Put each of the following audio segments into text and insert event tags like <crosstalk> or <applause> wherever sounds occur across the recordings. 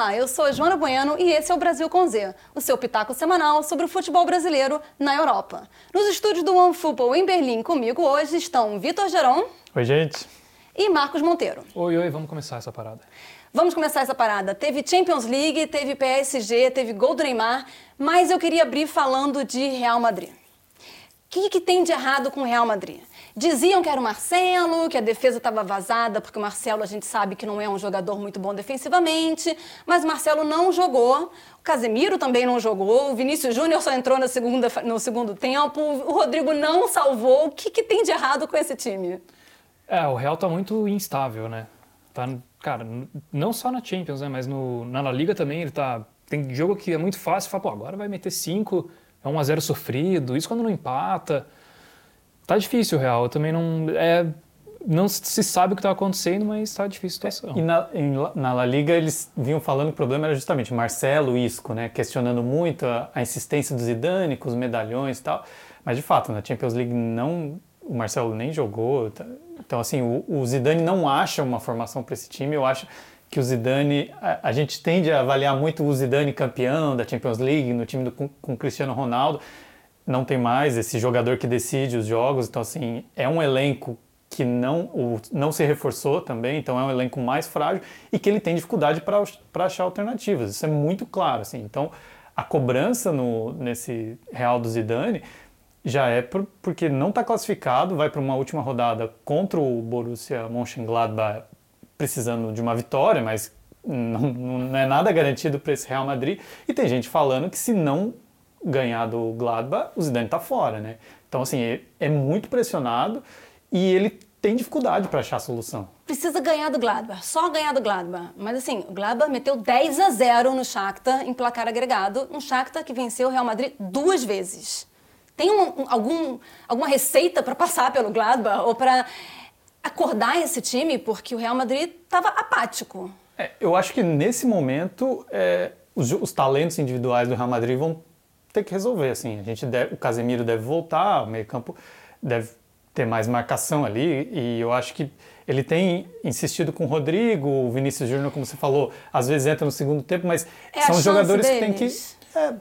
Olá, eu sou a Joana Bueno e esse é o Brasil com Z, o seu pitaco semanal sobre o futebol brasileiro na Europa. Nos estúdios do OneFootball em Berlim comigo hoje estão Vitor Geron. Oi, gente. E Marcos Monteiro. Oi, oi, vamos começar essa parada. Vamos começar essa parada. Teve Champions League, teve PSG, teve gol do Neymar, mas eu queria abrir falando de Real Madrid. O que, que tem de errado com o Real Madrid? Diziam que era o Marcelo, que a defesa estava vazada, porque o Marcelo a gente sabe que não é um jogador muito bom defensivamente, mas o Marcelo não jogou, o Casemiro também não jogou, o Vinícius Júnior só entrou na segunda, no segundo tempo, o Rodrigo não salvou. O que, que tem de errado com esse time? É, o Real tá muito instável, né? Tá, cara, não só na Champions, né? Mas no, na La Liga também ele tá. Tem jogo que é muito fácil, fala, pô, agora vai meter 5, é 1 a 0 sofrido, isso quando não empata. Tá difícil o Real, também não. É, não se sabe o que está acontecendo, mas está difícil a situação. É, e na, em, na La Liga eles vinham falando que o problema era justamente Marcelo Isco, né? Questionando muito a, a insistência dos Zidane com os medalhões e tal. Mas de fato, na Champions League não. O Marcelo nem jogou. Tá, então, assim, o, o Zidane não acha uma formação para esse time. Eu acho que o Zidane. A, a, gente tende a avaliar muito o Zidane campeão da Champions League, no time do, com, com Cristiano Ronaldo. Não tem mais esse jogador que decide os jogos. Então, assim, é um elenco que não, o, não se reforçou também, então é um elenco mais frágil e que ele tem dificuldade para achar alternativas. Isso é muito claro. Assim. Então, a cobrança no, nesse Real do Zidane já é por, porque não está classificado, vai para uma última rodada contra o Borussia Mönchengladbach precisando de uma vitória, mas não, não é nada garantido para esse Real Madrid. E tem gente falando que se não ganhar do Gladbach, o Zidane está fora, né? Então, assim, é, é muito pressionado e ele tem dificuldade para achar a solução. Precisa ganhar do Gladbach, só ganhar do Gladbach. Mas assim, o Gladbach meteu 10 a 0 no Shakhtar em placar agregado, um Shakhtar que venceu o Real Madrid duas vezes. Tem um, um, algum, alguma receita para passar pelo Gladbach ou para acordar esse time? Porque o Real Madrid estava apático. É, eu acho que nesse momento é, os, os, talentos individuais do Real Madrid vão ter que resolver. Assim, a gente deve, o Casemiro deve voltar, o meio campo deve ter mais marcação ali e eu acho que ele tem insistido com o Rodrigo, o Vinícius Júnior, como você falou, às vezes entra no segundo tempo, mas é são jogadores deles. que têm que é,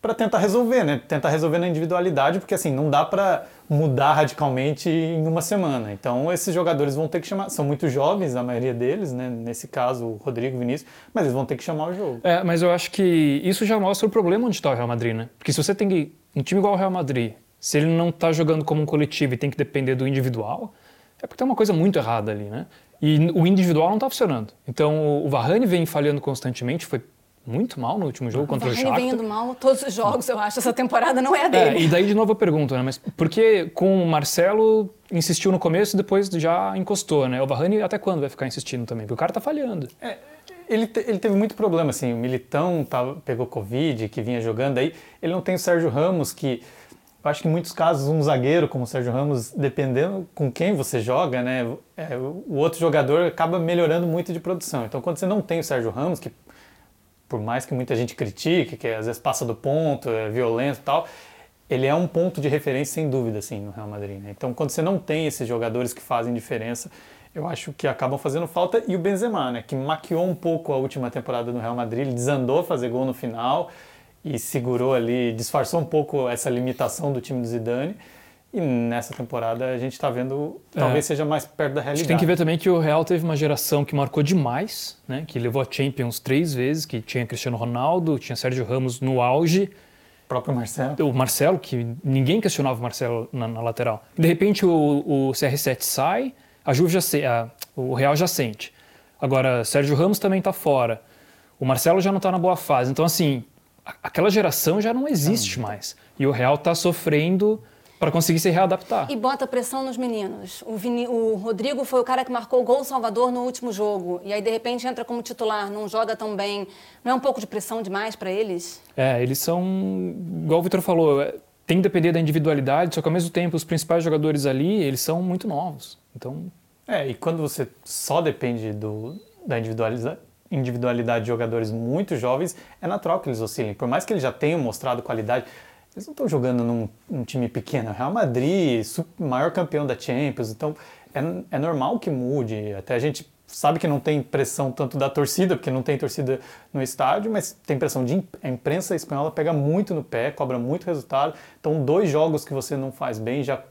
para tentar resolver, né? Tentar resolver na individualidade, porque assim, não dá para mudar radicalmente em uma semana. Então, esses jogadores vão ter que chamar, são muito jovens a maioria deles, né? Nesse caso, o Rodrigo, o Vinícius, mas eles vão ter que chamar o jogo. É, mas eu acho que isso já mostra o problema onde está o Real Madrid, né? Porque se você tem um time igual o Real Madrid, se ele não está jogando como um coletivo e tem que depender do individual, é porque tem uma coisa muito errada ali, né? E o individual não está funcionando. Então, o Varane vem falhando constantemente, foi muito mal no último jogo contra o Shakhtar. vem indo mal todos os jogos, eu acho. Essa temporada não é a dele. É, e daí de novo a pergunta, né? Mas por que com o Marcelo insistiu no começo e depois já encostou, né? O Varane até quando vai ficar insistindo também? Porque o cara tá falhando. É, ele, te, ele teve muito problema, assim. O Militão tava, pegou Covid, que vinha jogando. Aí ele não tem o Sérgio Ramos, que eu acho que em muitos casos um zagueiro como o Sérgio Ramos, dependendo com quem você joga, né, é, o outro jogador acaba melhorando muito de produção. Então, quando você não tem o Sérgio Ramos, que por mais que muita gente critique, que às vezes passa do ponto, é violento e tal, ele é um ponto de referência sem dúvida assim no Real Madrid. Né? Então quando você não tem esses jogadores que fazem diferença, eu acho que acabam fazendo falta e o Benzema, né, que maquiou um pouco a última temporada do Real Madrid, ele desandou fazer gol no final e segurou ali, disfarçou um pouco essa limitação do time do Zidane. E nessa temporada a gente está vendo, talvez é. seja mais perto da realidade. A gente tem que ver também que o Real teve uma geração que marcou demais, né? que levou a Champions três vezes, que tinha Cristiano Ronaldo, tinha Sérgio Ramos no auge. O próprio Marcelo. O Marcelo, que ninguém questionava o Marcelo na, na lateral. De repente o, o CR7 sai, a Juve já se, a, o Real já sente. Agora, Sérgio Ramos também está fora. O Marcelo já não está na boa fase. Então, assim, a, aquela geração já não existe mais. E o Real está sofrendo para conseguir se readaptar. E bota pressão nos meninos. O, Vini, o, Rodrigo foi o cara que marcou o gol Salvador no último jogo. E aí, de repente, entra como titular, não joga tão bem. Não é um pouco de pressão demais para eles? É, eles são, igual o Vitor falou, é, tem que depender da individualidade, só que ao mesmo tempo os principais jogadores ali, eles são muito novos. Então. É, e quando você só depende do, da individualidade, individualidade de jogadores muito jovens, é natural que eles oscilem. Por mais que eles já tenham mostrado qualidade. Eles não estão jogando num, num, time pequeno. Real Madrid, maior campeão da Champions, então é, é normal que mude. Até a gente sabe que não tem pressão tanto da torcida, porque não tem torcida no estádio, mas tem pressão de a imprensa espanhola pega muito no pé, cobra muito resultado. Então, dois jogos que você não faz bem já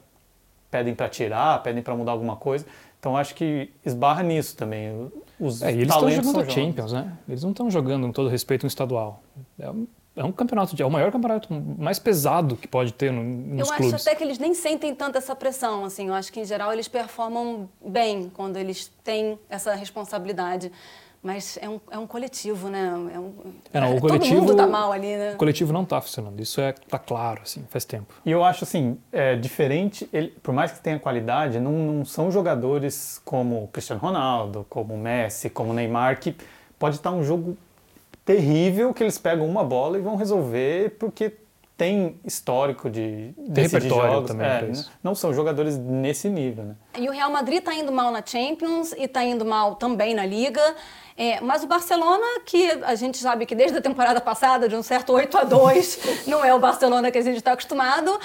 pedem para tirar, pedem para mudar alguma coisa. Então, acho que esbarra nisso também. Os é, eles estão jogando Champions, né? Eles não estão jogando, com todo respeito, um estadual. É é um campeonato, é o maior campeonato mais pesado que pode ter no, nos eu clubes. Eu acho até que eles nem sentem tanto essa pressão, assim. Eu acho que em geral eles performam bem quando eles têm essa responsabilidade. Mas é um, é um coletivo, né? É um, é, não, o coletivo, todo mundo tá mal ali, né? O coletivo não tá funcionando. Isso é tá claro, assim, faz tempo. E eu acho assim, é diferente. Ele, por mais que tenha qualidade, não, não são jogadores como o Cristiano Ronaldo, como o Messi, como o Neymar que pode estar um jogo terrível que eles pegam uma bola e vão resolver porque tem histórico de tem repertório jogos. também. É, não são jogadores nesse nível, né? E o Real Madrid está indo mal na Champions e está indo mal também na Liga. É, mas o Barcelona, que a gente sabe que desde a temporada passada, de um certo 8 a 2 <laughs> não é o Barcelona que a gente está acostumado.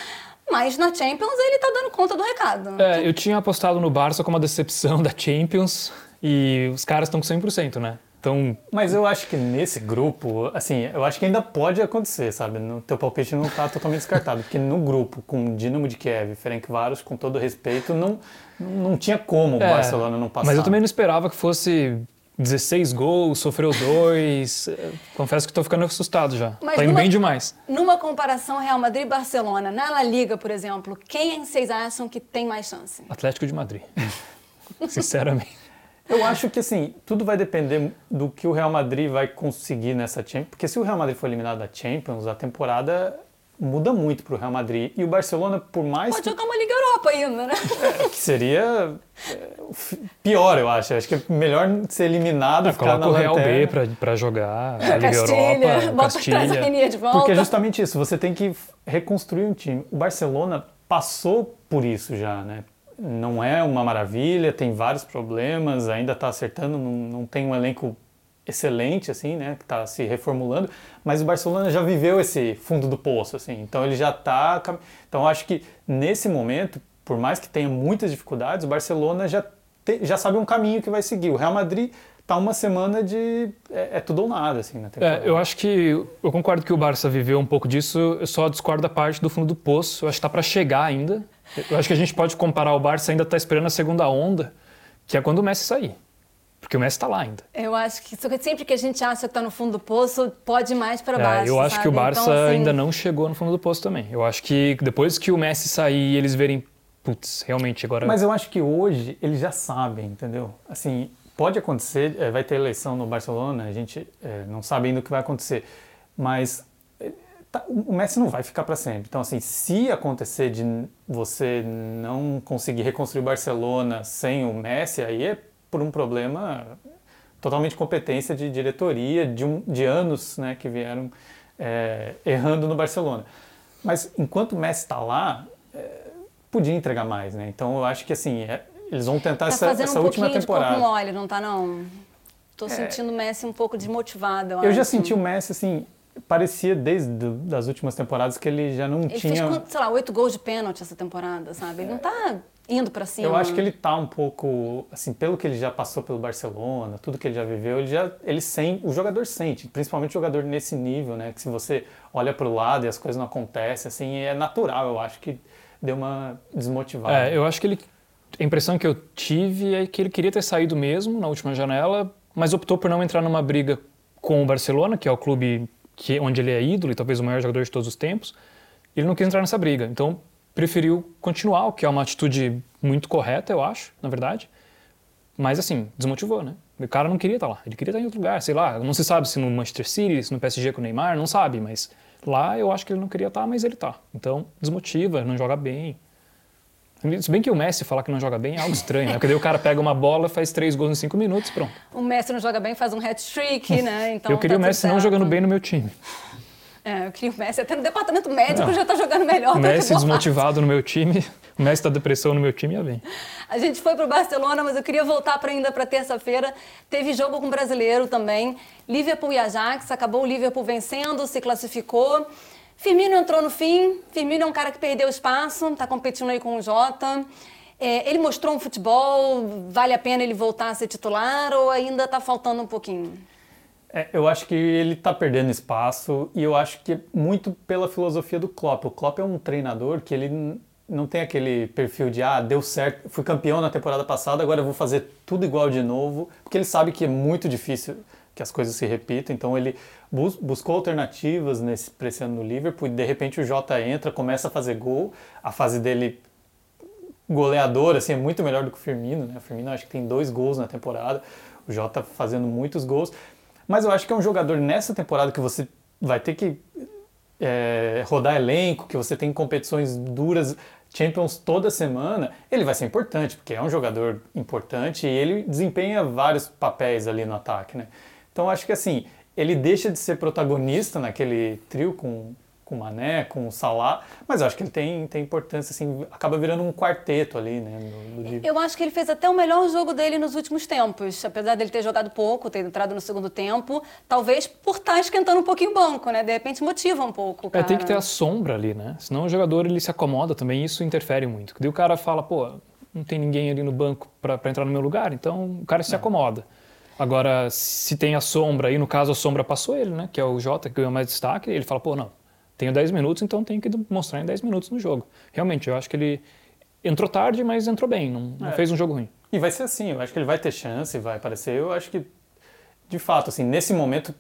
Mas na Champions ele está dando conta do recado. É, eu tinha apostado no Barça como uma decepção <laughs> da Champions e os caras estão com 100%, né? Então, mas eu acho que nesse grupo, assim, eu acho que ainda pode acontecer, sabe? No teu palpite não está totalmente descartado, porque no grupo com Dinamo de Kiev e Ferencváros, com todo respeito, não não tinha como o é, Barcelona não passar. Mas eu também não esperava que fosse 16 gols, sofreu dois. Confesso que estou ficando assustado já. Mas tá indo numa, bem demais. Numa comparação Real Madrid e Barcelona, na La Liga, por exemplo, quem vocês acham que tem mais chance? Atlético de Madrid. <laughs> Sinceramente. Eu acho que assim, tudo vai depender do que o Real Madrid vai conseguir nessa Champions, porque se o Real Madrid for eliminado da Champions, a temporada muda muito para o Real Madrid. E o Barcelona, por mais. Pode que... jogar uma Liga Europa ainda, né? É, que seria é, pior, eu acho. Acho que é melhor ser eliminado. É, ficar coloca na o Real B para jogar a Liga Castilha, Europa. Bota Castilha. de volta. Porque é justamente isso. Você tem que reconstruir um time. O Barcelona passou por isso já, né? Não é uma maravilha, tem vários problemas, ainda está acertando, não, não, tem um elenco excelente, assim, né, que está se reformulando, mas o Barcelona já viveu esse fundo do poço, assim, então ele já está... Então acho que nesse momento, por mais que tenha muitas dificuldades, o Barcelona já, te, já sabe um caminho que vai seguir. O Real Madrid tá uma semana de é, é tudo ou nada assim na temporada. É, eu acho que eu concordo que o Barça viveu um pouco disso. Eu só discordo da parte do fundo do poço. Eu acho que tá para chegar ainda. Eu acho que a gente pode comparar o Barça ainda está esperando a segunda onda, que é quando o Messi sair. Porque o Messi está lá ainda. Eu acho que sempre que a gente acha que está no fundo do poço, pode ir mais para baixo. É, eu acho sabe? que o Barça então, assim... ainda não chegou no fundo do poço também. Eu acho que depois que o Messi sair e eles verem, putz, realmente agora. Mas eu acho que hoje eles já sabem, entendeu? Assim, pode acontecer, é, vai ter eleição no Barcelona, a gente é, não sabe ainda o que vai acontecer. Mas tá, o Messi não vai ficar para sempre. Então, assim, se acontecer de você não conseguir reconstruir Barcelona sem o Messi, aí é por um problema totalmente competência de diretoria de, um, de anos né, que vieram é, errando no Barcelona. Mas enquanto o Messi está lá, é, podia entregar mais, né? Então eu acho que assim é, eles vão tentar tá essa, essa um última temporada. De mole, não tá não? Tô é. sentindo o Messi um pouco desmotivado. Eu, eu já senti o Messi assim parecia desde as últimas temporadas que ele já não ele tinha. Ele fez, sei lá, oito gols de pênalti essa temporada, sabe? Ele não tá indo para cima. Eu acho que ele tá um pouco, assim, pelo que ele já passou pelo Barcelona, tudo que ele já viveu, ele já, ele sente, o jogador sente, principalmente o jogador nesse nível, né? Que se você olha para o lado e as coisas não acontecem, assim, é natural. Eu acho que deu uma desmotivada. É, eu acho que ele, a impressão que eu tive é que ele queria ter saído mesmo na última janela, mas optou por não entrar numa briga com o Barcelona, que é o clube que onde ele é ídolo e talvez o maior jogador de todos os tempos, ele não quis entrar nessa briga. Então, preferiu continuar, o que é uma atitude muito correta, eu acho, na verdade. Mas, assim, desmotivou, né? O cara não queria estar lá, ele queria estar em outro lugar, sei lá. Não se sabe se no Manchester City, se no PSG com o Neymar, não sabe, mas lá eu acho que ele não queria estar, mas ele está. Então, desmotiva, não joga bem. Se bem que o Messi falar que não joga bem é algo estranho, né? Porque daí o cara pega uma bola, faz três gols em cinco minutos, pronto. O Messi não joga bem, faz um hat-trick, né? <laughs> Então, eu queria tá o Messi não jogando bem no meu time. É, eu queria o Messi até no departamento médico não. já tá jogando melhor. O Messi desmotivado no meu time, <laughs> o Messi tá depressão no meu time, ia bem. A gente foi pro Barcelona, mas eu queria voltar para ainda para terça-feira. Teve jogo com o brasileiro também. Liverpool e Ajax, acabou o Liverpool vencendo, se classificou. Firmino entrou no fim. Firmino é um cara que perdeu espaço, está competindo aí com o Jota. É, ele mostrou um futebol, vale a pena ele voltar a ser titular ou ainda está faltando um pouquinho? É, eu acho que ele está perdendo espaço e eu acho que muito pela filosofia do Klopp. O Klopp é um treinador que ele não tem aquele perfil de ah, deu certo, fui campeão na temporada passada, agora eu vou fazer tudo igual de novo, porque ele sabe que é muito difícil que as coisas se repitam, então ele bus buscou alternativas nesse esse ano no Liverpool e de repente o Jota entra, começa a fazer gol, a fase dele goleadora, assim, é muito melhor do que o Firmino, né? O Firmino acho que tem dois gols na temporada, o Jota fazendo muitos gols, mas eu acho que é um jogador nessa temporada que você vai ter que é, rodar elenco, que você tem competições duras, Champions toda semana, ele vai ser importante, porque é um jogador importante e ele desempenha vários papéis ali no ataque, né? Então acho que assim, ele deixa de ser protagonista naquele trio com com o Mané, com o Salah, mas eu acho que ele tem, tem importância, assim, acaba virando um quarteto ali, né? No, no... Eu acho que ele fez até o melhor jogo dele nos últimos tempos, apesar dele ter jogado pouco, ter entrado no segundo tempo, talvez por estar tá esquentando um pouquinho o banco, né? De repente motiva um pouco. É, tem que ter a sombra ali, né? Senão o jogador ele se acomoda também, isso interfere muito. Daí o cara fala, pô, não tem ninguém ali no banco para entrar no meu lugar, então o cara se é. Agora, se tem a sombra, aí no caso a sombra passou ele, né? Que é o Jota, que ganhou mais destaque, ele fala, pô, não, tenho 10 minutos, então tenho que mostrar em 10 minutos no jogo. Realmente, eu acho que ele entrou tarde, mas entrou bem, não, não é. fez um jogo ruim. E vai ser assim, eu acho que ele vai ter chance, vai aparecer. Eu acho que, de fato, assim, nesse momento,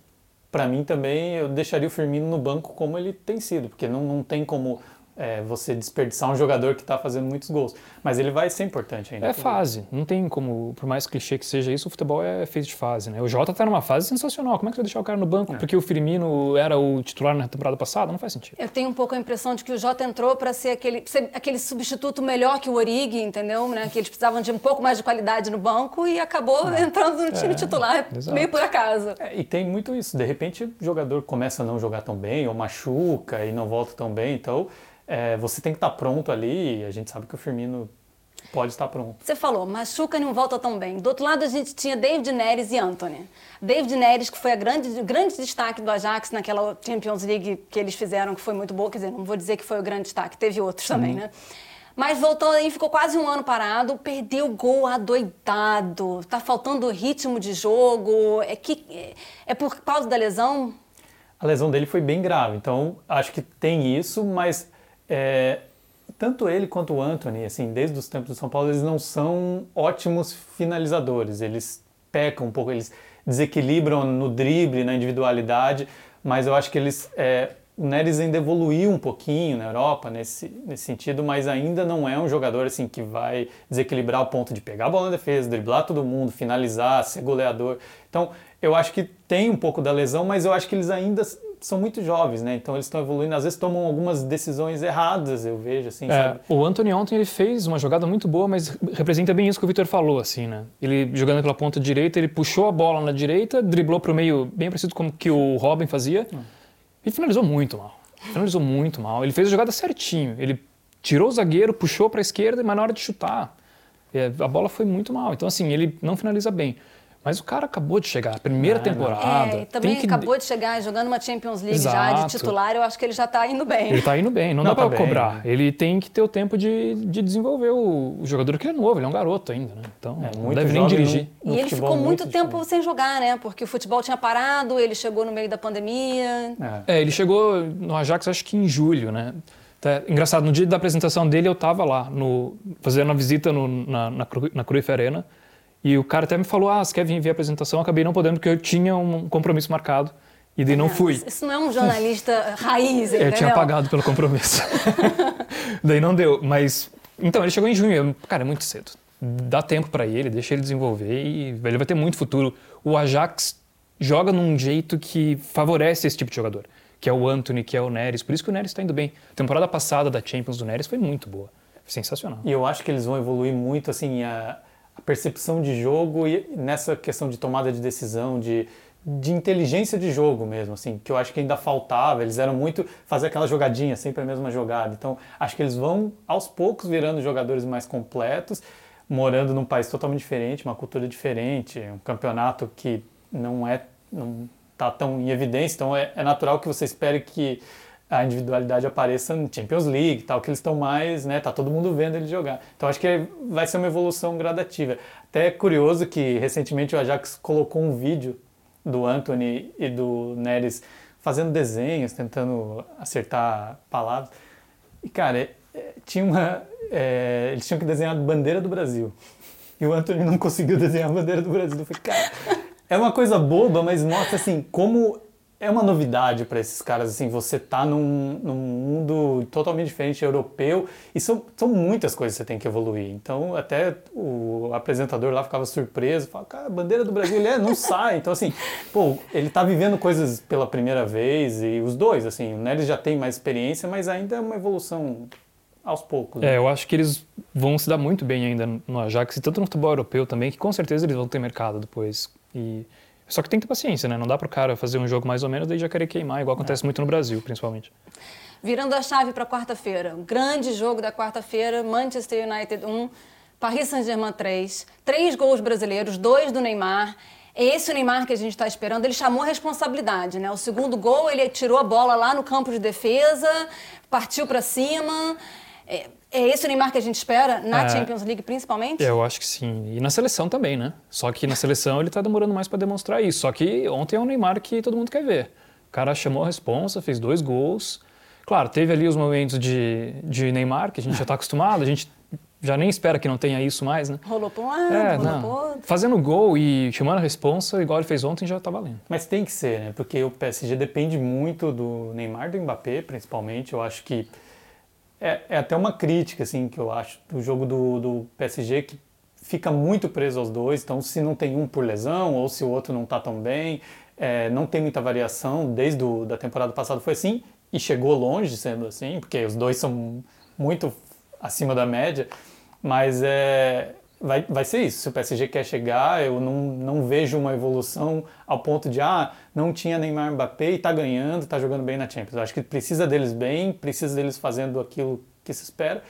para mim também, eu deixaria o Firmino no banco como ele tem sido, porque não, não tem como é, você desperdiçar um jogador que está fazendo muitos gols. Mas ele vai ser importante ainda. É fase. Não tem como, por mais clichê que seja isso, o futebol é feito de fase. Né? O Jota está numa fase sensacional. Como é que você vai deixar o cara no banco é. porque o Firmino era o titular na temporada passada? Não faz sentido. Eu tenho um pouco a impressão de que o Jota entrou para ser aquele, ser aquele substituto melhor que o Origi, entendeu? Né? Que eles precisavam de um pouco mais de qualidade no banco e acabou é. entrando no time é. titular, Exato. meio por acaso. É, e tem muito isso. De repente o jogador começa a não jogar tão bem, ou machuca e não volta tão bem. Então é, você tem que estar tá pronto ali, e a gente sabe que o Firmino pode estar pronto. Você falou, machuca e não volta tão bem. Do outro lado, a gente tinha David Neres e Anthony. David Neres, que foi a grande, o grande destaque do Ajax naquela Champions League que eles fizeram, que foi muito boa. Quer dizer, não vou dizer que foi o grande destaque, teve outros também, uhum. né? Mas voltou aí, ficou quase um ano parado, perdeu o gol adoidado, tá faltando ritmo de jogo. É, que, é por causa da lesão? A lesão dele foi bem grave, então acho que tem isso, mas é, tanto ele quanto o Anthony, assim, desde os tempos do São Paulo, eles não são ótimos finalizadores. Eles pecam um pouco, eles desequilibram no drible, na individualidade, mas eu acho que eles é, o Neres ainda evoluiu um pouquinho na Europa nesse, nesse sentido, mas ainda não é um jogador assim que vai desequilibrar o ponto de pegar a bola na defesa, driblar todo mundo, finalizar, ser goleador. Então, eu acho que tem um pouco da lesão, mas eu acho que eles ainda são muito jovens, né? Então eles estão evoluindo, às vezes tomam algumas decisões erradas, eu vejo, assim, é? O Anthony ontem ele fez uma jogada muito boa, mas representa bem isso que o Vitor falou, assim, né? Ele jogando pela ponta direita, ele puxou a bola na direita, driblou para o meio, bem parecido com o que o Robin fazia, hum. e finalizou muito mal. Finalizou muito mal. Ele fez a jogada certinho. Ele tirou o zagueiro, puxou para a esquerda, mas na hora de chutar, é, a bola foi muito mal. Então, assim, ele não finaliza bem. Mas o cara acabou de chegar, primeira ah, temporada. É, também que... acabou de chegar jogando uma Champions League Exato. já de titular, eu acho que ele já está indo bem. Ele está indo bem, não, não dá tá para cobrar. Ele tem que ter o tempo de, de desenvolver o, o, jogador que ele é novo, ele é um garoto ainda, né? Então é, não deve nem dirigir. No, no e ele ficou muito, muito tempo sem jogar, né? Porque o futebol tinha parado, ele chegou no meio da pandemia. É, é ele chegou no Ajax acho que em julho, né? Tá, engraçado, no dia da apresentação dele eu estava lá, no, fazendo uma visita no, na, na, na Cruyff Arena. E o cara até me falou: ah, você quer vir ver a apresentação? Eu acabei não podendo porque eu tinha um compromisso marcado. E daí não ah, fui. Isso não é um jornalista raiz, entendeu? <laughs> Eu tinha pagado pelo compromisso. <laughs> daí não deu. Mas, então, ele chegou em junho. Eu, cara, é muito cedo. Dá tempo para ele, deixa ele desenvolver e ele vai ter muito futuro. O Ajax joga num jeito que favorece esse tipo de jogador. Que é o Anthony, que é o Neres. Por isso que o Neres está indo bem. A temporada passada da Champions do Neres foi muito boa. Sensacional. E eu acho que eles vão evoluir muito, assim, a a percepção de jogo e nessa questão de tomada de decisão, de, de inteligência de jogo mesmo, assim, que eu acho que ainda faltava. Eles eram muito fazer aquela jogadinha, sempre a mesma jogada. Então, acho que eles vão aos poucos virando jogadores mais completos, morando num país totalmente diferente, uma cultura diferente, um campeonato que não é não tá tão em evidência. Então, é, é natural que você espere que a individualidade apareça no Champions League, tal, que eles estão mais, né, tá todo mundo vendo ele jogar. Então acho que vai ser uma evolução gradativa. Até é curioso que recentemente o Ajax colocou um vídeo do Anthony e do Neres fazendo desenhos, tentando acertar palavras. E cara, é, tinha uma, é, eles tinham que desenhar a bandeira do Brasil. E o Anthony não conseguiu desenhar a bandeira do Brasil. Eu falei, cara, é uma coisa boba, mas mostra assim como é uma novidade para esses caras, assim, você tá num, num, mundo totalmente diferente, europeu, e são, são muitas coisas que você tem que evoluir. Então, até o apresentador lá ficava surpreso, falava, cara, a bandeira do Brasil, ele é, não sai. Então, assim, pô, ele tá vivendo coisas pela primeira vez, e os dois, assim, o Neres já tem mais experiência, mas ainda é uma evolução aos poucos. Né? É, eu acho que eles vão se dar muito bem ainda no Ajax, e tanto no futebol europeu também, que com certeza eles vão ter mercado depois. E só que tem que ter paciência, né? Não dá para o cara fazer um jogo mais ou menos e já querer queimar, igual acontece é. muito no Brasil, principalmente. Virando a chave para quarta-feira, o grande jogo da quarta-feira, Manchester United 1, Paris Saint-Germain 3, três gols brasileiros, dois do Neymar. É esse Neymar que a gente está esperando. Ele chamou a responsabilidade, né? O segundo gol, ele tirou a bola lá no campo de defesa, partiu para cima. É, é esse o Neymar que a gente espera na é, Champions League, principalmente? Eu acho que sim. E na seleção também, né? Só que na seleção ele está demorando mais para demonstrar isso. Só que ontem é o Neymar que todo mundo quer ver. O cara chamou a responsa, fez dois gols. Claro, teve ali os momentos de, de Neymar, que a gente já está acostumado, a gente já nem espera que não tenha isso mais, né? Rolou para um lado, é, rolou para outro. Fazendo gol e chamando a responsa, igual ele fez ontem, já está valendo. Mas tem que ser, né? Porque o PSG depende muito do Neymar, do Mbappé, principalmente. Eu acho que é, é, até uma crítica, assim, que eu acho do jogo do, do PSG, que fica muito preso aos dois. Então, se não tem um por lesão ou se o outro não está tão bem, é, não tem muita variação. Desde a da temporada passada foi assim e chegou longe sendo assim, porque os dois são muito acima da média. Mas é, vai, vai ser isso. Se o PSG quer chegar, eu não, não vejo uma evolução ao ponto de, ah, não tinha Neymar Mbappé e está ganhando, está jogando bem na Champions. Eu acho que precisa deles bem, precisa deles fazendo aquilo que se espera.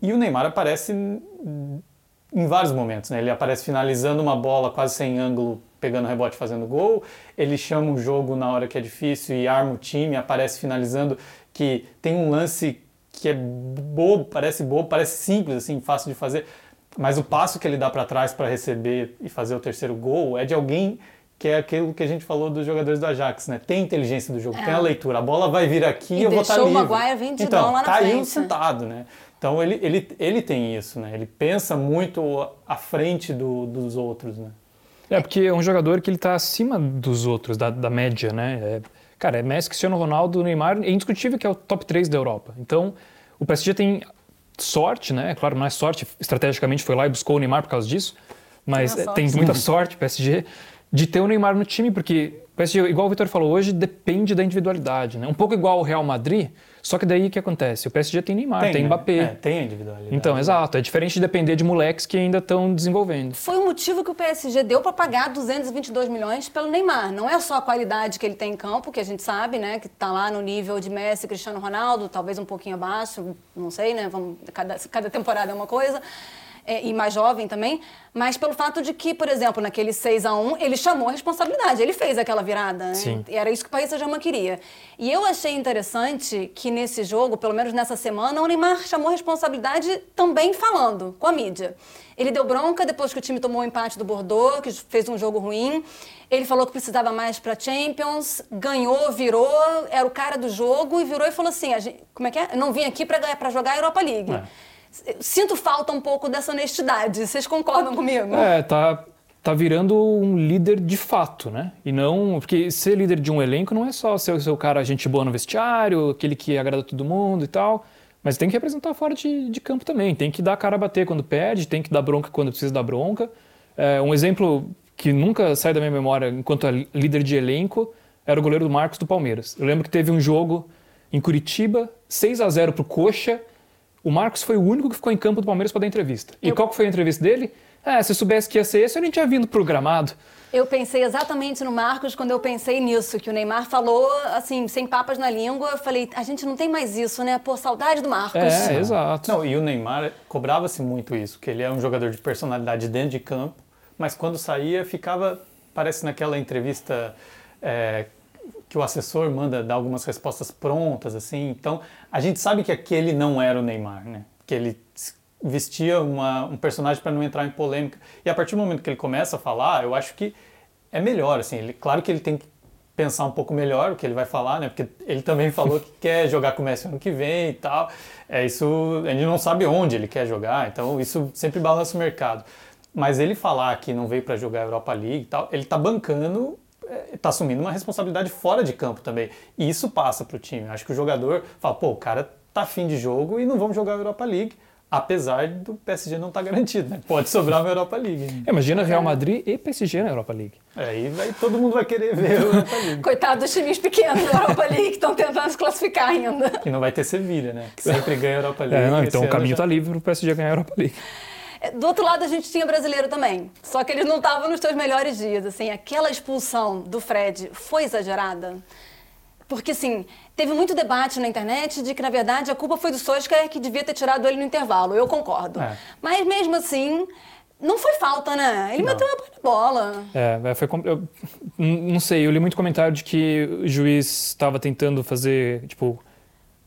E o Neymar aparece em vários momentos, né? Ele aparece finalizando uma bola quase sem ângulo, pegando rebote, fazendo gol. Ele chama o jogo na hora que é difícil e arma o time, aparece finalizando que tem um lance que é bobo, parece bobo, parece simples assim, fácil de fazer mas o passo que ele dá para trás para receber e fazer o terceiro gol é de alguém que é aquilo que a gente falou dos jogadores do Ajax, né? Tem inteligência do jogo, é. tem a leitura. A bola vai vir aqui e eu vou estar tá livre. o Maguire 20 então, lá na tá frente. aí sentado, né? Então ele, ele, ele tem isso, né? Ele pensa muito à frente do, dos outros, né? É, porque é um jogador que ele está acima dos outros, da, da média, né? É, cara, é Messi, Cristiano Ronaldo, Neymar, é indiscutível que é o top 3 da Europa. Então, o PSG tem sorte, né? Claro, não é sorte, estrategicamente foi lá e buscou o Neymar por causa disso, mas tem, tem muita sorte PSG de ter o Neymar no time, porque PSG, igual o Vitor falou hoje, depende da individualidade, né? Um pouco igual o Real Madrid, só que daí o que acontece? O PSG tem Neymar, tem, tem né? Mbappé. É, tem individualidade. Então, exato. É diferente de depender de moleques que ainda estão desenvolvendo. Foi o motivo que o PSG deu para pagar 222 milhões pelo Neymar. Não é só a qualidade que ele tem em campo, que a gente sabe, né? Que está lá no nível de Messi, Cristiano Ronaldo, talvez um pouquinho abaixo, não sei, né? Vamos, cada, cada temporada é uma coisa é, e mais jovem também, mas pelo fato de que, por exemplo, naquele 6 a 1 ele chamou a responsabilidade, ele fez aquela virada. Né? Sim. E era isso que o Paris Saint-Germain queria. E eu achei interessante que nesse jogo, pelo menos nessa semana, o Neymar chamou a responsabilidade também falando com a mídia. Ele deu bronca depois que o time tomou o empate do Bordeaux, que fez um jogo ruim. Ele falou que precisava mais para Champions, ganhou, virou, era o cara do jogo e virou e falou assim: gente, como é que é? Eu não vim aqui para jogar a Europa League. É sinto falta um pouco dessa honestidade. Vocês concordam comigo? É, tá, tá virando um líder de fato, né? E não. Porque ser líder de um elenco não é só ser, o cara gente boa no vestiário, aquele que agrada todo mundo e tal. Mas tem que representar fora de, de campo também. Tem que dar a cara a bater quando perde, tem que dar bronca quando precisa dar bronca. É, um exemplo que nunca sai da minha memória enquanto líder de elenco era o goleiro do Marcos do Palmeiras. Eu lembro que teve um jogo em Curitiba, 6 a 0 pro Coxa o Marcos foi o único que ficou em campo do Palmeiras para dar entrevista. E eu... qual que foi a entrevista dele? É, se eu soubesse que ia ser esse, eu nem tinha vindo programado. Eu pensei exatamente no Marcos quando eu pensei nisso, que o Neymar falou, assim, sem papas na língua. Eu falei, a gente não tem mais isso, né? Pô, saudade do Marcos. É, exato. Não, e o Neymar cobrava-se muito isso, que ele é um jogador de personalidade dentro de campo, mas quando saía ficava, parece naquela entrevista é, que o assessor manda dar algumas respostas prontas, assim. Então, a gente sabe que aquele não era o Neymar, né? Que ele vestia uma, um personagem para não entrar em polêmica. E a partir do momento que ele começa a falar, eu acho que é melhor, assim. Ele, claro que ele tem que pensar um pouco melhor o que ele vai falar, né? Porque ele também falou que <laughs> quer jogar com o Messi ano que vem e tal. É isso, a gente não sabe onde ele quer jogar, então isso sempre balança o mercado. Mas ele falar que não veio para jogar a Europa League e tal, ele tá bancando está assumindo uma responsabilidade fora de campo também. E isso passa para o time. Acho que o jogador fala, pô, o cara tá afim de jogo e não vamos jogar a Europa League. Apesar do PSG não estar tá garantido, né? Pode sobrar uma Europa League. Né? Imagina Real Madrid e PSG na Europa League. Aí vai, todo mundo vai querer ver a Europa League. <laughs> Coitado dos times pequenos da Europa League que estão tentando se classificar ainda. E não vai ter Sevilha, né? Que sempre ganha a Europa League. É, não, então o caminho está já... livre para o PSG ganhar a Europa League. Do outro lado, a gente tinha brasileiro também. Só que eles não estavam nos seus melhores dias. Assim, aquela expulsão do Fred foi exagerada? Porque, assim, teve muito debate na internet de que, na verdade, a culpa foi do Solskjaer que devia ter tirado ele no intervalo. Eu concordo. É. Mas, mesmo assim, não foi falta, né? Ele não. meteu uma bola. É, é foi. Eu, não sei, eu li muito comentário de que o juiz estava tentando fazer, tipo,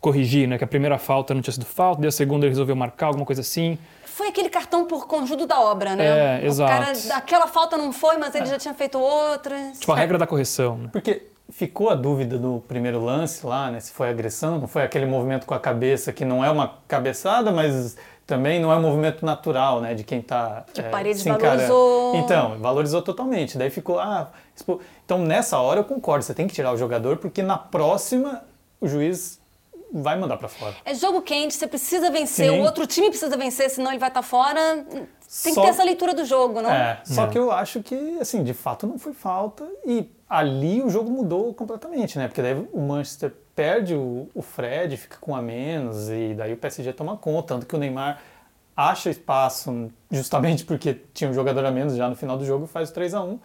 corrigir, né? Que a primeira falta não tinha sido falta, e a segunda ele resolveu marcar, alguma coisa assim. Foi aquele cartão por conjunto da obra, né? É, exato. Cara, aquela falta não foi, mas ele é. já tinha feito outra. Tipo, a regra da correção. Né? Porque ficou a dúvida no primeiro lance lá, né? Se foi agressão, não foi aquele movimento com a cabeça que não é uma cabeçada, mas também não é um movimento natural, né? De quem está Que é, Paredes valorizou. Então, valorizou totalmente. Daí ficou, ah, então nessa hora eu concordo, você tem que tirar o jogador porque na próxima o juiz vai mandar para fora. É jogo quente, você precisa vencer, Sim. o outro time precisa vencer, senão ele vai estar tá fora. Tem só... que ter essa leitura do jogo, não? É, só que eu acho que, assim, de fato não foi falta e ali o jogo mudou completamente, né? Porque daí o Manchester perde o, o Fred, fica com a menos e daí o PSG toma conta, tanto que o Neymar acha espaço justamente porque tinha um jogador a menos já no final do jogo e faz o 3 a 1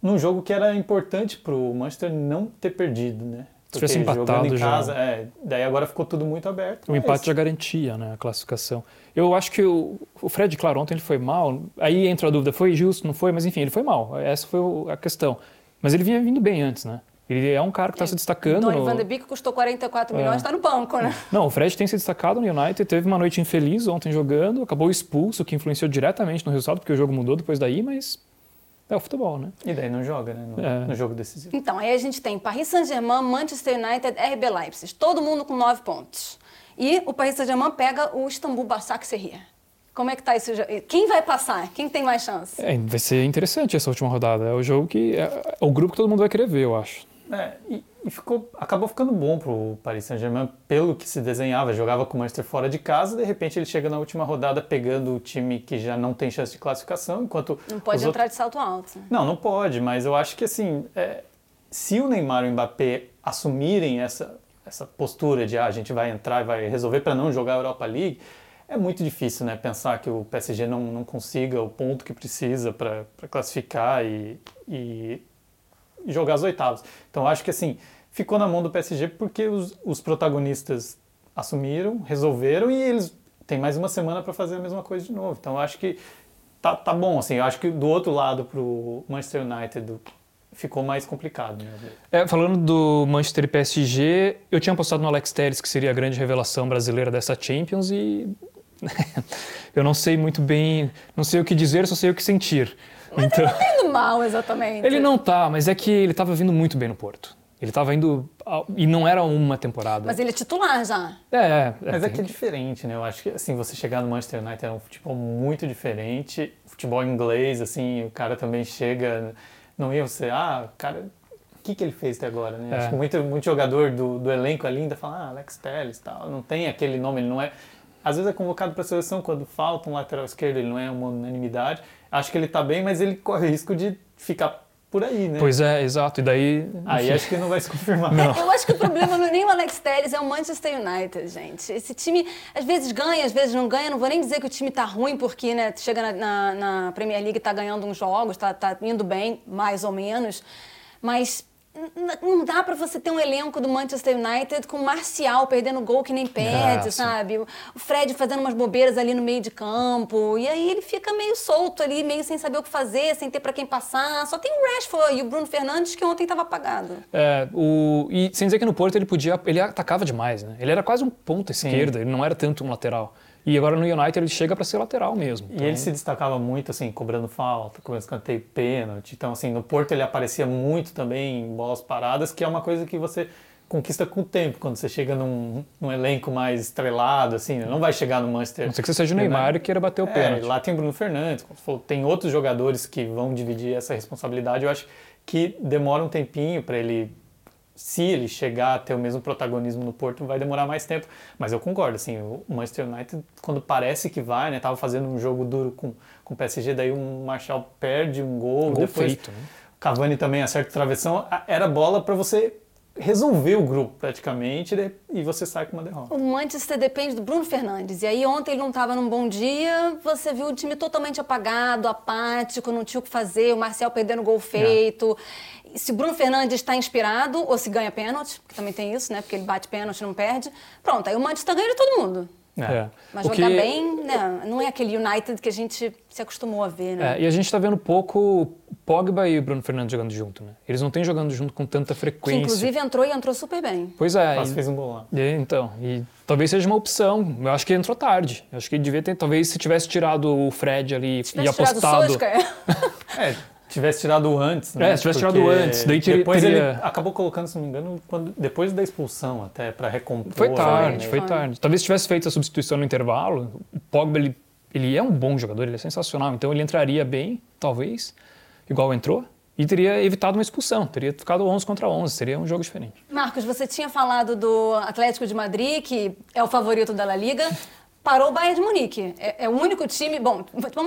num jogo que era importante para o Manchester não ter perdido, né? Se tivesse empatado em casa, já. É, daí agora ficou tudo muito aberto. O empate já garantia né, a classificação. Eu acho que o, o Fred, claro, ontem ele foi mal. Aí entra a dúvida, foi justo, não foi? Mas enfim, ele foi mal. Essa foi a questão. Mas ele vinha vindo bem antes, né? Ele é um cara que está se destacando. Donny no... Van de Beek custou 44 é. milhões, está no banco, né? Não, o Fred tem se destacado no United, teve uma noite infeliz ontem jogando, acabou expulso, que influenciou diretamente no resultado, porque o jogo mudou depois daí, mas é o futebol, né? E daí não joga, né? No, é. no jogo decisivo. Então, aí a gente tem Paris Saint-Germain, Manchester United, RB Leipzig. Todo mundo com nove pontos. E o Paris Saint-Germain pega o Istambul Basaksehir. Como é que tá esse jogo? Quem vai passar? Quem tem mais chance? É, vai ser interessante essa última rodada. É o jogo que... É, é o grupo que todo mundo vai querer ver, eu acho. É, e, e, ficou, acabou ficando bom pro Paris Saint-Germain pelo que se desenhava. Jogava com o Manchester fora de casa, de repente ele chega na última rodada pegando o time que já não tem chance de classificação, enquanto não pode entrar outros... de salto alto. Não, não pode. Mas eu acho que assim, é, se o Neymar e o Mbappé assumirem essa essa postura de ah, a gente vai entrar e vai resolver para não jogar a Europa League, é muito difícil, né? Pensar que o PSG não, não consiga o ponto que precisa para classificar e, e jogar as oitavas. Então acho que assim, ficou na mão do PSG porque os, os protagonistas assumiram, resolveram e eles têm mais uma semana para fazer a mesma coisa de novo. Então acho que tá, tá bom, assim, eu acho que do outro lado para o Manchester United ficou mais complicado. Né? É, falando do Manchester e PSG, eu tinha apostado no Alex Telles, que seria a grande revelação brasileira dessa Champions e <laughs> eu não sei muito bem, não sei o que dizer, só sei o que sentir. Mas então, ele não tá indo mal, exatamente. Ele não tá, mas é que ele estava vindo muito bem no Porto. Ele estava indo. E não era uma temporada. Mas ele é titular já. É, é. é mas é que é diferente, né? Eu acho que assim, você chegar no Manchester United é um futebol muito diferente. Futebol inglês, assim, o cara também chega. Não ia você, ah, cara, o que, que ele fez até agora, né? É. Acho que muito, muito jogador do, do elenco ali ainda fala, ah, Alex Telles tal. Não tem aquele nome, ele não é. Às vezes é convocado para a seleção quando falta um lateral esquerdo, ele não é uma unanimidade acho que ele está bem, mas ele corre risco de ficar por aí, né? Pois é, exato. E daí. Aí acho que não vai se confirmar. Não. Eu acho que o problema não é nem o Alex Telles, é o Manchester United, gente. Esse time às vezes ganha, às vezes não ganha. Não vou nem dizer que o time tá ruim, porque né, chega na, na, na Premier League e tá ganhando uns jogos, tá, tá indo bem, mais ou menos. Mas não dá pra você ter um elenco do Manchester United com o Marcial perdendo gol que nem perde, sabe? O Fred fazendo umas bobeiras ali no meio de campo. E aí ele fica meio solto ali, meio sem saber o que fazer, sem ter pra quem passar. Só tem o Rashford e o Bruno Fernandes que ontem tava apagado. É, o, e sem dizer que no Porto ele podia. Ele atacava demais, né? Ele era quase um ponta esquerda, ele não era tanto um lateral. E agora no United ele chega para ser lateral mesmo. E ele se destacava muito, assim, cobrando falta, cobrando escanteio, pênalti. Então, assim, no Porto ele aparecia muito também em bolas paradas, que é uma coisa que você conquista com o tempo, quando você chega num, num elenco mais estrelado, assim, né? não vai chegar no Manchester. Não ser que você seja o Neymar e queira bater o É, pênalti. lá tem o Bruno Fernandes, tem outros jogadores que vão dividir essa responsabilidade. Eu acho que demora um tempinho para ele, se ele chegar a ter o mesmo protagonismo no Porto, vai demorar mais tempo. Mas eu concordo, assim, o Manchester United, quando parece que vai, né, tava fazendo um jogo duro com, com o PSG, daí o Marshall perde um gol, Gol depois feito, né? Cavani também acerta travessão, era bola para você resolver o grupo praticamente né, e você sai com uma derrota. O Manchester depende do Bruno Fernandes. E aí ontem ele não estava num bom dia, você viu o time totalmente apagado, apático, não tinha o que fazer, o Marcel perdendo gol feito. E Se o Bruno Fernandes está inspirado, ou se ganha pênalti, que também tem isso, né? Porque ele bate pênalti e não perde. Pronto, aí o Manchester ganha de todo mundo. É. Mas O jogar que- bem, né? Não é aquele United que a gente se acostumou a ver, né? É, e a gente está vendo pouco Pogba e o Bruno Fernandes jogando junto, né? Eles não têm jogando junto com tanta que frequência. inclusive entrou e entrou super bem. Pois é. Quase e- fez um gol lá. e, então, e talvez seja uma opção. Eu acho que entrou tarde. Eu acho que devia ter, talvez se tivesse tirado o Fred ali Se e tivesse tirado o apostado. <laughs> É, tivesse tirado o antes, né? É, se tivesse tirado antes, daí teria- depois teria- ele acabou colocando, se não me engano, quando, depois da expulsão até para recompor. Foi tarde, né? foi Foi. tarde. Talvez se tivesse feito a substituição no intervalo, o Pogba ele, ele é um bom jogador, ele é sensacional, então ele entraria bem, talvez, igual entrou, e teria evitado uma expulsão, teria ficado 11 contra 11, seria um jogo diferente. Marcos, você tinha falado do Atlético de Madrid, que é o favorito da La Liga. Parou o Bayern de Munique. É, é o único time. Bom,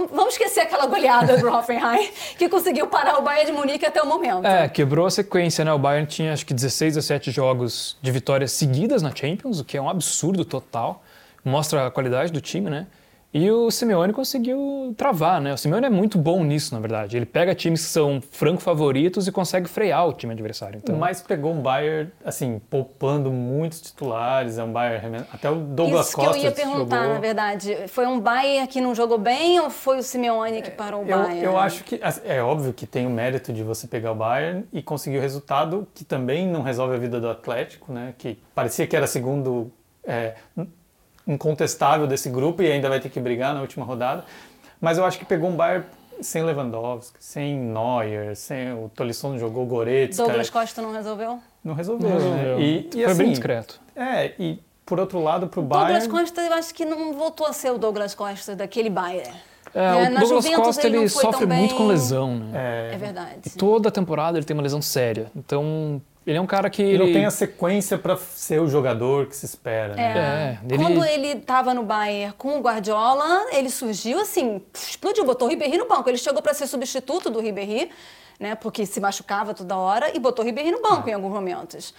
vamos, esquecer aquela goleada do Hoffenheim, <laughs> que conseguiu parar o Bayern de Munique até o momento. É, quebrou a sequência, né? O Bayern tinha acho que 16, 17 jogos de vitórias seguidas na Champions, o que é um absurdo total. Mostra a qualidade do time, né? E o Simeone conseguiu travar, né? O Simeone é muito bom nisso, na verdade. Ele pega times que são franco favoritos e consegue frear o time adversário. Então, Mas pegou um Bayern, assim, poupando muitos titulares. É um Bayern. Até o Douglas Isso que Costa eu ia perguntar, jogou. na verdade. Foi um Bayern que não jogou bem ou foi o Simeone que parou o Eu, Bayern? eu acho que é óbvio que tem o mérito de você pegar o Bayern e conseguir o resultado que também não resolve a vida do Atlético, né? Que parecia que era segundo é, incontestável desse grupo e ainda vai ter que brigar na última rodada. Mas eu acho que pegou um Bayern sem Lewandowski, sem Neuer, sem o Tolisso não jogou Goretzka. Douglas Costa não resolveu? Não resolveu, Não né? resolveu. E, e foi assim, bem discreto. É, e por outro lado, pro Douglas Bayern... Costa, eu acho que não voltou a ser o Douglas Costa daquele Bayern. É, Né? o Douglas Juventus Costa ele ele, sofre muito bem. com lesão, né? É verdade. E toda temporada ele tem uma lesão séria. Então, ele é um cara que. Ele não tem a sequência para ser o jogador que se espera, né? É, ele- Quando ele estava no Bayern com o Guardiola, ele surgiu assim, explodiu, botou o Ribéry no banco. Ele chegou para ser substituto do Ribéry, né, porque se machucava toda hora, e botou o Ribéry no banco em alguns momentos.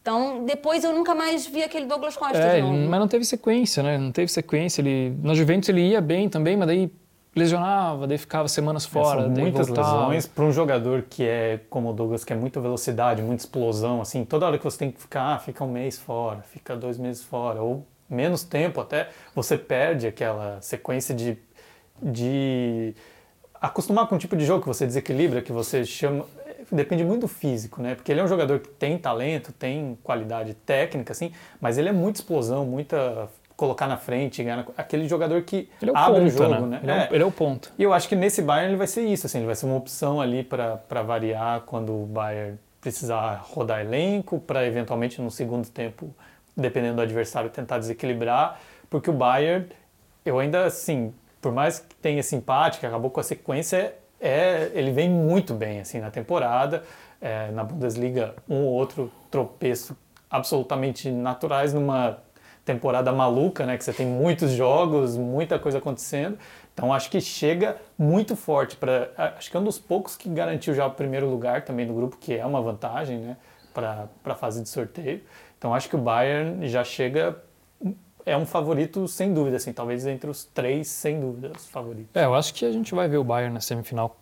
Então, depois eu nunca mais vi aquele Douglas Costa É, de ele- novo. mas não teve sequência, né? Não teve sequência. Ele, na Juventus ele ia bem também, mas daí lesionava, daí ficava semanas fora, É, São muitas voltava. lesões para um jogador que é como o Douglas, que é muita velocidade, muita explosão, assim, toda hora que você tem que ficar, ah, fica um mês fora, fica dois meses fora, ou menos tempo até, você perde aquela sequência de, de acostumar com o tipo de jogo que você desequilibra, que você chama. Depende muito do físico, né? Porque ele é um jogador que tem talento, tem qualidade técnica, assim, mas ele é muita explosão, muita colocar na frente, ganhar aquele jogador que Ele é o abre ponta, o jogo, né? né? Ele, é, o- É. ele é o ponto. E eu acho que nesse Bayern ele vai ser isso, assim, ele vai ser uma opção ali para variar quando o Bayern precisar rodar elenco, para eventualmente no segundo tempo, dependendo do adversário, tentar desequilibrar, porque o Bayern, eu ainda assim, por mais que tenha esse empate, que acabou com a sequência, é, ele vem muito bem assim na temporada, é, na Bundesliga um ou outro tropeço absolutamente naturais numa temporada maluca, né? Que você tem muitos jogos, muita coisa acontecendo. Então acho que chega muito forte para, acho que é um dos poucos que garantiu já o primeiro lugar também do grupo, que é uma vantagem, né? Para a fase de sorteio. Então acho que o Bayern já chega é um favorito sem dúvida, assim, talvez entre os três sem dúvida os favoritos. É, eu acho que a gente vai ver o Bayern na semifinal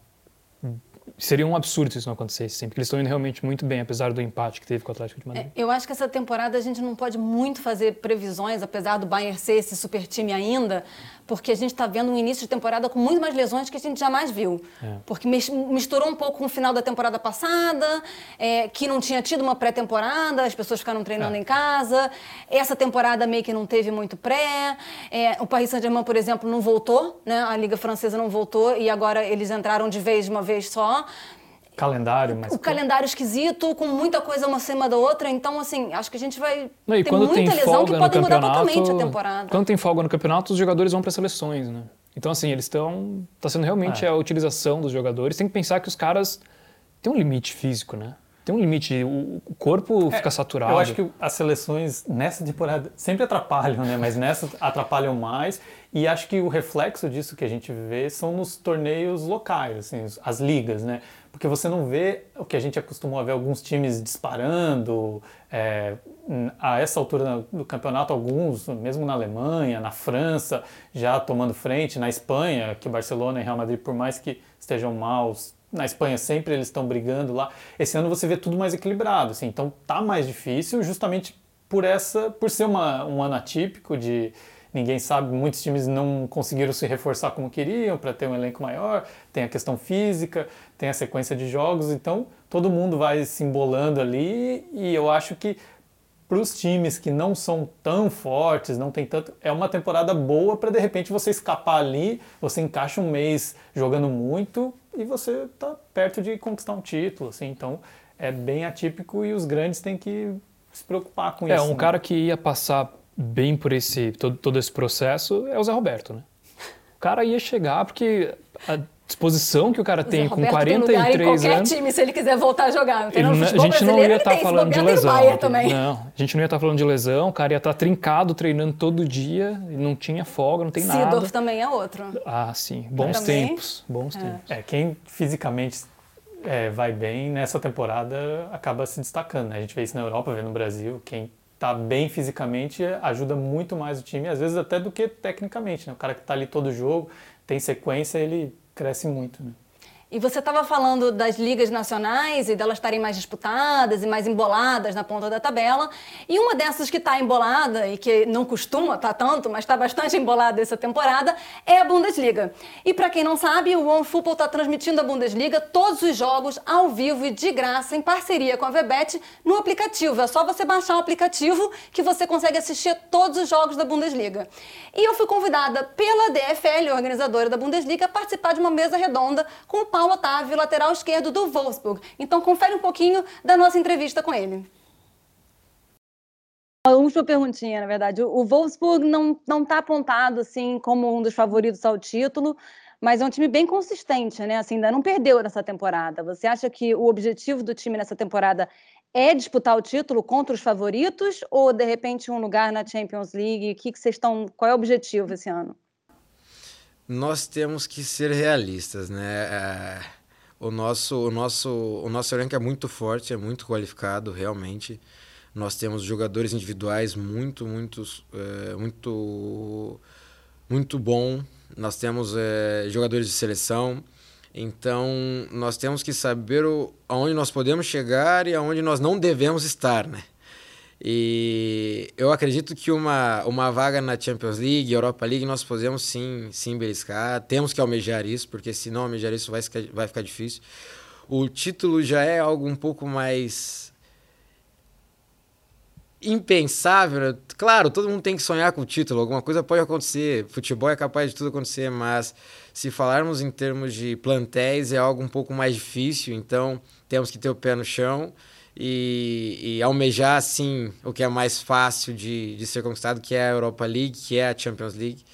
seria um absurdo se isso não acontecesse sempre, porque eles estão indo realmente muito bem, apesar do empate que teve com o Atlético de Madrid. É, eu acho que essa temporada a gente não pode muito fazer previsões, apesar do Bayern ser esse super time ainda, porque a gente está vendo um início de temporada com muito mais lesões que a gente jamais viu. É. Porque misturou um pouco com o final da temporada passada, é, que não tinha tido uma pré-temporada, as pessoas ficaram treinando é. em casa. Essa temporada meio que não teve muito pré. É, o Paris Saint-Germain, por exemplo, não voltou, né? a Liga Francesa não voltou e agora eles entraram de vez de uma vez só. Calendário, mas. O calendário esquisito, com muita coisa uma cima da outra. Então, assim, acho que a gente vai Não, ter muita tem lesão que pode mudar totalmente a temporada. Quando tem folga no campeonato, os jogadores vão para seleções, né? Então, assim, eles estão. Está sendo realmente é. a utilização dos jogadores. Tem que pensar que os caras têm um limite físico, né? Tem um limite, o corpo é, fica saturado. Eu acho que as seleções nessa temporada sempre atrapalham, né? Mas nessa atrapalham mais. E acho que o reflexo disso que a gente vê são nos torneios locais, assim, as ligas, né? Porque você não vê o que a gente acostumou a ver alguns times disparando. É, a essa altura do campeonato, alguns, mesmo na Alemanha, na França, já tomando frente, na Espanha, que Barcelona e Real Madrid, por mais que estejam maus, na Espanha sempre eles estão brigando lá. Esse ano você vê tudo mais equilibrado, assim, então tá mais difícil justamente por essa, por ser uma, um ano atípico de ninguém sabe, muitos times não conseguiram se reforçar como queriam para ter um elenco maior, tem a questão física, tem a sequência de jogos, então todo mundo vai se embolando ali e eu acho que para os times que não são tão fortes, não tem tanto, é uma temporada boa para de repente você escapar ali, você encaixa um mês jogando muito e você está perto de conquistar um título, assim, então é bem atípico e os grandes têm que se preocupar com é, isso. É, um né? cara que ia passar bem por esse todo, todo esse processo é o Zé Roberto, né? O cara ia chegar porque a disposição que o cara tem com 43 tem lugar em qualquer anos. time se ele quiser voltar a jogar. Ele, a gente não ia estar tá falando de lesão. Não, a gente não ia estar tá falando de lesão, o cara ia estar tá trincado treinando todo dia, não tinha folga, não tem Sidorf nada. Sidorf também é outro. Ah, sim, bons tempos, bons é. tempos. É, quem fisicamente é, vai bem nessa temporada acaba se destacando. Né? A gente vê isso na Europa, vê no Brasil, quem tá bem fisicamente ajuda muito mais o time, às vezes até do que tecnicamente. Né? O cara que está ali todo jogo, tem sequência, ele cresce muito. Né? E você estava falando das ligas nacionais e delas estarem mais disputadas e mais emboladas na ponta da tabela. E uma dessas que está embolada e que não costuma estar tá tanto, mas está bastante <laughs> embolada essa temporada, é a Bundesliga. E para quem não sabe, o OneFootball está transmitindo a Bundesliga todos os jogos ao vivo e de graça em parceria com a Vebet no aplicativo. É só você baixar o aplicativo que você consegue assistir todos os jogos da Bundesliga. E eu fui convidada pela DFL, organizadora da Bundesliga, a participar de uma mesa redonda com o Paulo Paulo Otávio, lateral esquerdo do Wolfsburg. Então confere um pouquinho da nossa entrevista com ele. A última perguntinha, na verdade. O Wolfsburg não está apontado assim como um dos favoritos ao título, mas é um time bem consistente, né? Assim, ainda não perdeu nessa temporada. Você acha que o objetivo do time nessa temporada é disputar o título contra os favoritos ou de repente um lugar na Champions League? O que vocês estão? Qual é o objetivo esse ano? Nós temos que ser realistas, né? É, o nosso, o nosso, o nosso elenco é muito forte, é muito qualificado, realmente. Nós temos jogadores individuais muito, muito, é, muito, muito bom. Nós temos é, jogadores de seleção. Então, nós temos que saber o, aonde nós podemos chegar e aonde nós não devemos estar, né? E eu acredito que uma, uma vaga na Champions League, Europa League, nós podemos sim, sim beliscar. Temos que almejar isso, porque se não almejar isso vai vai ficar difícil. O título já é algo um pouco mais impensável. Claro, todo mundo tem que sonhar com o título, alguma coisa pode acontecer. Futebol é capaz de tudo acontecer, mas se falarmos em termos de plantéis, é algo um pouco mais difícil, então temos que ter o pé no chão e, e, almejar assim o que é mais fácil de, de ser conquistado, que é a Europa League, que é a Champions League,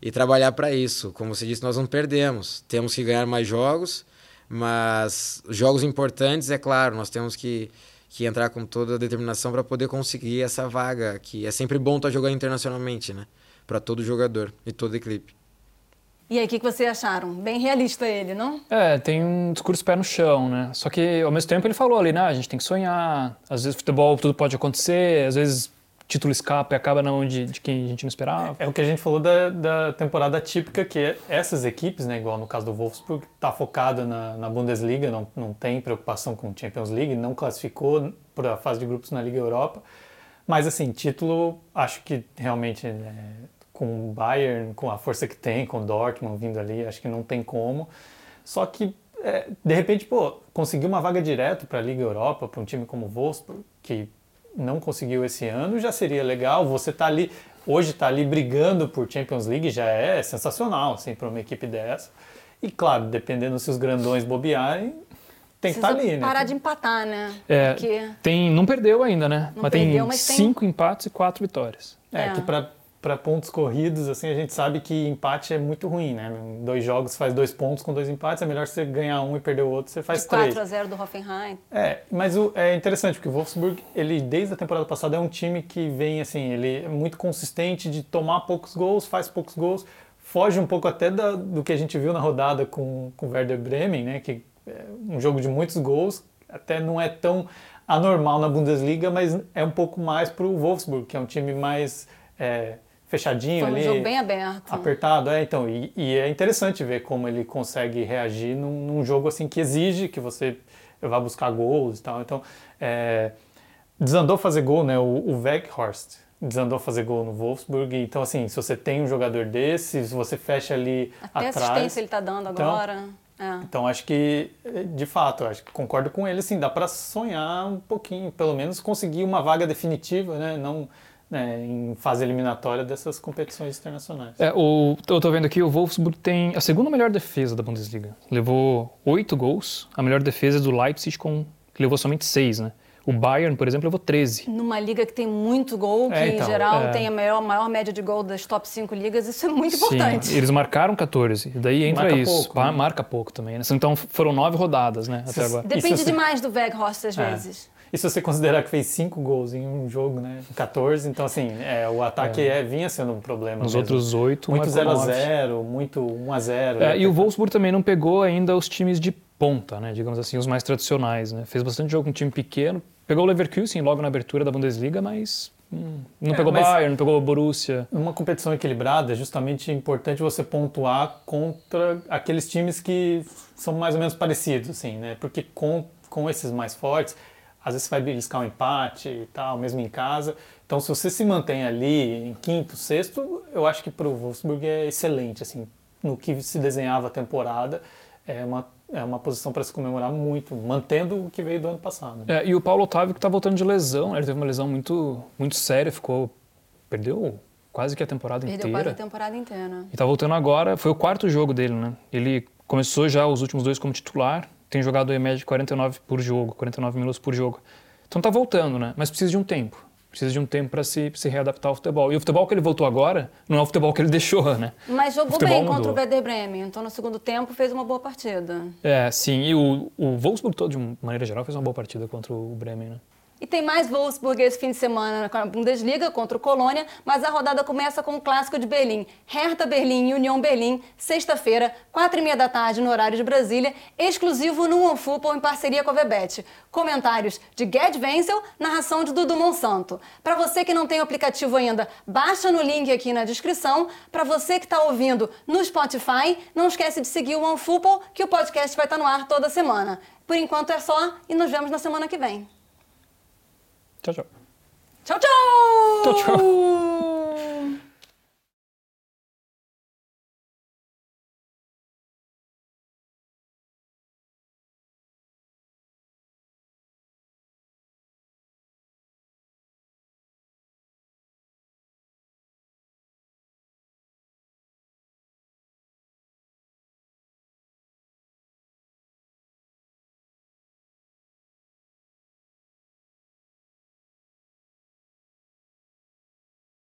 e trabalhar para isso. Como você disse, nós não perdemos, temos que ganhar mais jogos, mas jogos importantes, é claro, nós temos que, que entrar com toda a determinação para poder conseguir essa vaga, que é sempre bom estar tá jogando internacionalmente, né? Para todo jogador e toda equipe. E aí, o que, que vocês acharam? Bem realista ele, não? É, tem um discurso pé no chão, né? Só que, ao mesmo tempo, ele falou ali, né? A gente tem que sonhar. Às vezes, futebol, tudo pode acontecer. Às vezes, título escapa e acaba na mão de, de quem a gente não esperava. É o que a gente falou da, da temporada típica, que é essas equipes, né, igual no caso do Wolfsburg, está focada na, na, Bundesliga, não, não tem preocupação com Champions League, não classificou para a fase de grupos na Liga Europa. Mas, assim, título, acho que realmente né, com o Bayern, com a força que tem, com o Dortmund vindo ali, acho que não tem como. Só que, é, de repente, pô, conseguir uma vaga direto para a Liga Europa, para um time como o Wolfsburg, que não conseguiu esse ano, já seria legal. Você tá ali, hoje tá ali brigando por Champions League, já é sensacional, assim, para uma equipe dessa. E claro, dependendo se os grandões bobearem, tem que estar tá ali, né? parar de empatar, né? É, Porque... tem, não perdeu ainda, né? Não mas perdeu, tem mas cinco tem... empates e quatro vitórias. É, é. que para para pontos corridos, assim, a gente sabe que empate é muito ruim, né? Dois jogos faz dois pontos com dois empates, é melhor você ganhar um e perder o outro, você faz de três. 4 a 0 do Hoffenheim. É, mas o, é interessante, porque o Wolfsburg, ele desde a temporada passada é um time que vem, assim, ele é muito consistente de tomar poucos gols, faz poucos gols, foge um pouco até da, do que a gente viu na rodada com, com o Werder Bremen, né? Que é um jogo de muitos gols, até não é tão anormal na Bundesliga, mas é um pouco mais para o Wolfsburg, que é um time mais... É, fechadinho Foi um ali. jogo bem aberto. Apertado, é, então. E, e, é interessante ver como ele consegue reagir num, num, jogo assim que exige que você vá buscar gols e tal. Então, é, desandou fazer gol, né? O, o Weghorst desandou fazer gol no Wolfsburg. Então, assim, se você tem um jogador desse, se você fecha ali Até atrás... assistência ele está dando então, agora. É. Então, acho que, de fato, acho que concordo com ele, assim, dá para sonhar um pouquinho, pelo menos conseguir uma vaga definitiva, né? Não né, em fase eliminatória dessas competições internacionais. É, o, eu estou vendo aqui, o Wolfsburg tem a segunda melhor defesa da Bundesliga. Levou oito gols, a melhor defesa é do Leipzig, com, que levou somente seis, né? O Bayern, por exemplo, levou 13. Numa liga que tem muito gol, que é, então, em geral é... tem a maior, maior média de gol das top 5 ligas, isso é muito Sim, importante. Eles marcaram 14, e daí entra marca isso. Pouco, né? Marca pouco também. Né? Então foram nove rodadas, né? Até agora. Depende você... demais do Weghorst às é. vezes. E se você considerar que fez 5 gols em um jogo, né? 14, então assim, é, o ataque é. É, vinha sendo um problema. Nos mesmo. outros 8, Muito 0x0, muito 1x0. É, e o Wolfsburg também não pegou ainda os times de ponta, né? Digamos assim, os mais tradicionais, né? Fez bastante jogo com um time pequeno. Pegou o Leverkusen logo na abertura da Bundesliga, mas hum, não é, pegou Bayern, não pegou Borussia. Numa competição equilibrada, é justamente importante você pontuar contra aqueles times que são mais ou menos parecidos, assim, né? Porque com, com esses mais fortes às vezes você vai beliscar um empate e tal, mesmo em casa. Então, se você se mantém ali em quinto, sexto, eu acho que para o Wolfsburg é excelente. Assim, no que se desenhava a temporada, é uma, é uma posição para se comemorar muito, mantendo o que veio do ano passado. É, e o Paulo Otávio que está voltando de lesão, ele teve uma lesão muito, muito séria, ficou perdeu quase que a temporada Perdeu inteira. Perdeu quase a temporada inteira. E está voltando agora, foi o quarto jogo dele, né? Ele começou já os últimos dois como titular, tem jogado em média de 49 por jogo, 49 minutos por jogo. Então tá voltando, né? Mas precisa de um tempo. Precisa de um tempo para se, se readaptar ao futebol. E o futebol que ele voltou agora não é o futebol que ele <laughs> deixou, né? Mas jogou bem mudou. contra o Werder Bremen. Então no segundo tempo fez uma boa partida. É, sim. E o, o Wolfsburg todo, de maneira geral, fez uma boa partida contra o Bremen, né? E tem mais Wolfsburg esse fim de semana com a Bundesliga contra o Colônia, mas a rodada começa com o clássico de Berlim. Hertha Berlim e União Berlim, sexta-feira, quatro e meia da tarde no horário de Brasília, exclusivo no OneFootball em parceria com a Vebet. Comentários de Gerd Wenzel, narração de Dudu Monsanto. Para você que não tem o aplicativo ainda, baixa no link aqui na descrição. Para você que está ouvindo no Spotify, não esquece de seguir o OneFootball, que o podcast vai estar tá no ar toda semana. Por enquanto é só e nos vemos na semana que vem. 짜죠. 짜죠. 짜죠. <laughs>